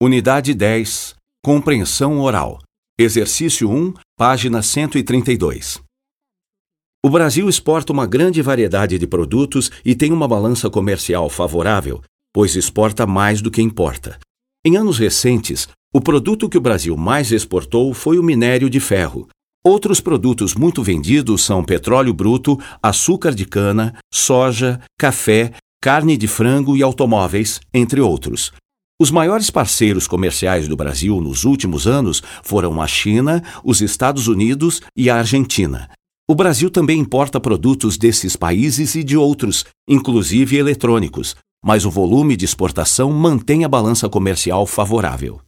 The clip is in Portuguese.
Unidade 10. Compreensão oral. Exercício 1, página 132. O Brasil exporta uma grande variedade de produtos e tem uma balança comercial favorável, pois exporta mais do que importa. Em anos recentes, o produto que o Brasil mais exportou foi o minério de ferro. Outros produtos muito vendidos são petróleo bruto, açúcar de cana, soja, café, carne de frango e automóveis, entre outros. Os maiores parceiros comerciais do Brasil nos últimos anos foram a China, os Estados Unidos e a Argentina. O Brasil também importa produtos desses países e de outros, inclusive eletrônicos, mas o volume de exportação mantém a balança comercial favorável.